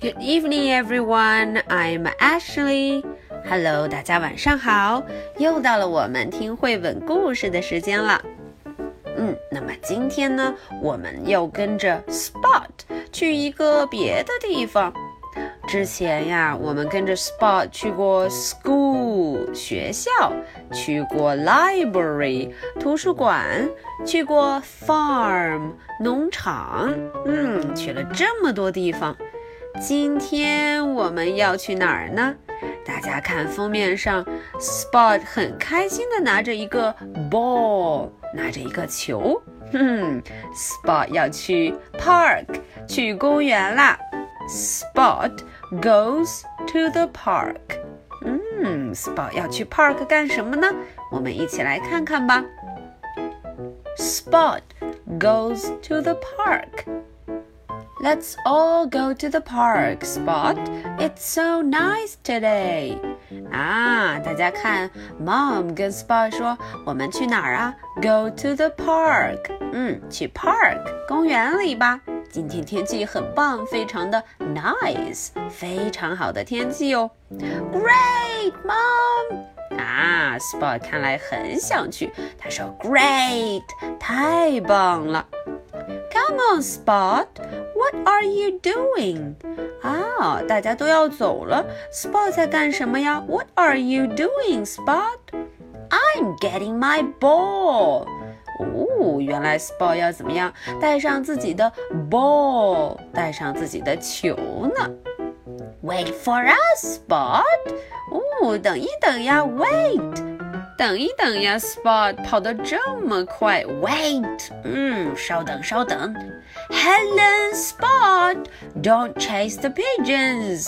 Good evening, everyone. I'm Ashley. Hello，大家晚上好。又到了我们听绘本故事的时间了。嗯，那么今天呢，我们要跟着 Spot 去一个别的地方。之前呀，我们跟着 Spot 去过 school 学校，去过 library 图书馆，去过 farm 农场。嗯，去了这么多地方。今天我们要去哪儿呢？大家看封面上，Spot 很开心地拿着一个 ball，拿着一个球。哼，Spot 要去 park，去公园啦。Spot goes to the park。嗯，Spot 要去 park 干什么呢？我们一起来看看吧。Spot goes to the park。Let's all go to the park, Spot. It's so nice today. 啊，大家看，Mom 跟 Spot 说，我们去哪儿啊？Go to the park. 嗯，去 park 公园里吧。今天天气很棒，非常的 nice，非常好的天气哦。Great, Mom. 啊，Spot 看来很想去。他说，Great，太棒了。Come on, Spot. What are you doing? 啊，大家都要走了，Spot 在干什么呀？What are you doing, Spot? I'm getting my ball. 哦，原来 Spot 要怎么样？带上自己的 ball，带上自己的球呢？Wait for us, Spot. 哦，等一等呀，Wait. 等一等呀，Spot 跑得这么快，Wait，嗯，稍等稍等，Helen Spot，Don't chase the pigeons。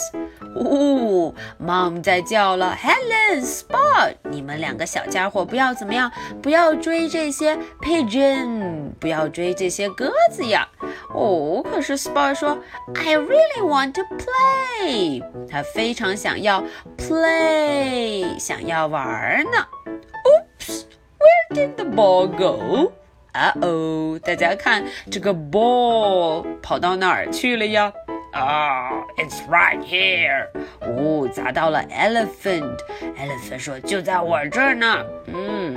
哦，Mom 在叫了，Helen Spot，你们两个小家伙不要怎么样，不要追这些 pigeon，不要追这些鸽子呀。哦，可是 Spot 说，I really want to play，他非常想要 play，想要玩呢。Oops, where did the ball go? 啊哦，大家看这个 ball 跑到哪儿去了呀？啊、oh,，It's right here。哦，砸到了 elephant。elephant 说就在我这儿呢。嗯，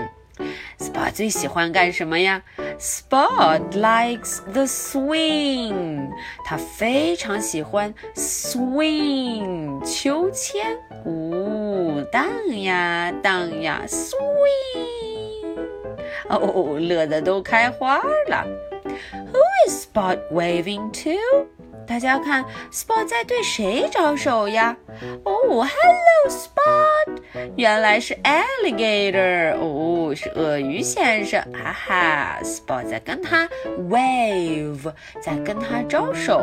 Spot 最喜欢干什么呀？Spot likes the swing。他非常喜欢 swing 秋千。哦，荡呀荡呀，swing。 哦，乐得都开花了。Who is Spot waving to？大家看，Spot 在对谁招手呀？哦，Hello Spot，原来是 Alligator，哦，是鳄鱼先生，哈哈，Spot 在跟他 wave，在跟他招手。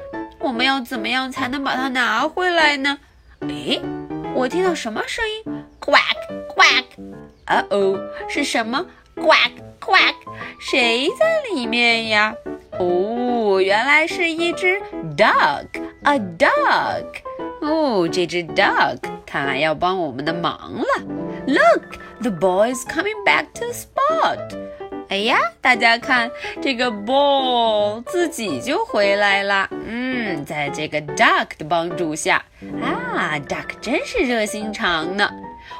我们要怎么样才能把它拿回来呢？诶，我听到什么声音？Quack quack！啊哦，是什么？Quack quack！谁在里面呀？哦，原来是一只 duck，a duck。哦，这只 duck 看来要帮我们的忙了。Look，the boy is coming back to spot。哎呀，大家看这个 ball 自己就回来了。嗯，在这个 duck 的帮助下，啊，duck 真是热心肠呢。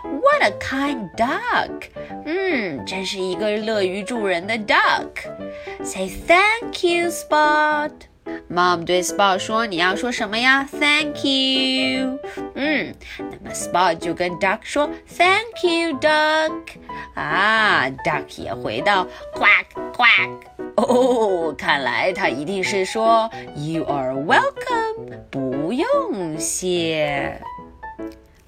What a kind duck！嗯，真是一个乐于助人的 duck。Say thank you, Spot。Mom 对 Spot 说：“你要说什么呀？Thank you。”嗯，那么 Spot 就跟 Duck 说：“Thank you, Duck。”啊，Duck 也回到 Quack Quack。哦，看来他一定是说 “You are welcome”，不用谢。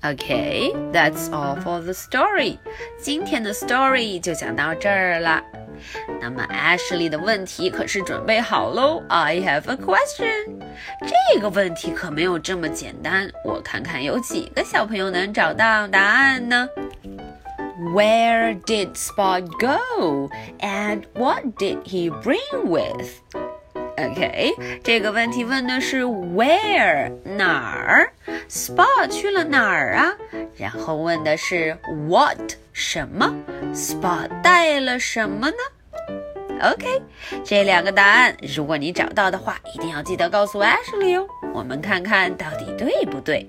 Okay, that's all for the story. 今天的 story 就讲到这儿了。 那么 Ashley 的问题可是准备好喽。I have a question。这个问题可没有这么简单，我看看有几个小朋友能找到答案呢 ？Where did Spot go? And what did he bring with? OK，这个问题问的是 where 哪儿，Spot 去了哪儿啊？然后问的是 what 什么，Spot 带了什么呢？OK，这两个答案，如果你找到的话，一定要记得告诉 Ashley 哦。我们看看到底对不对。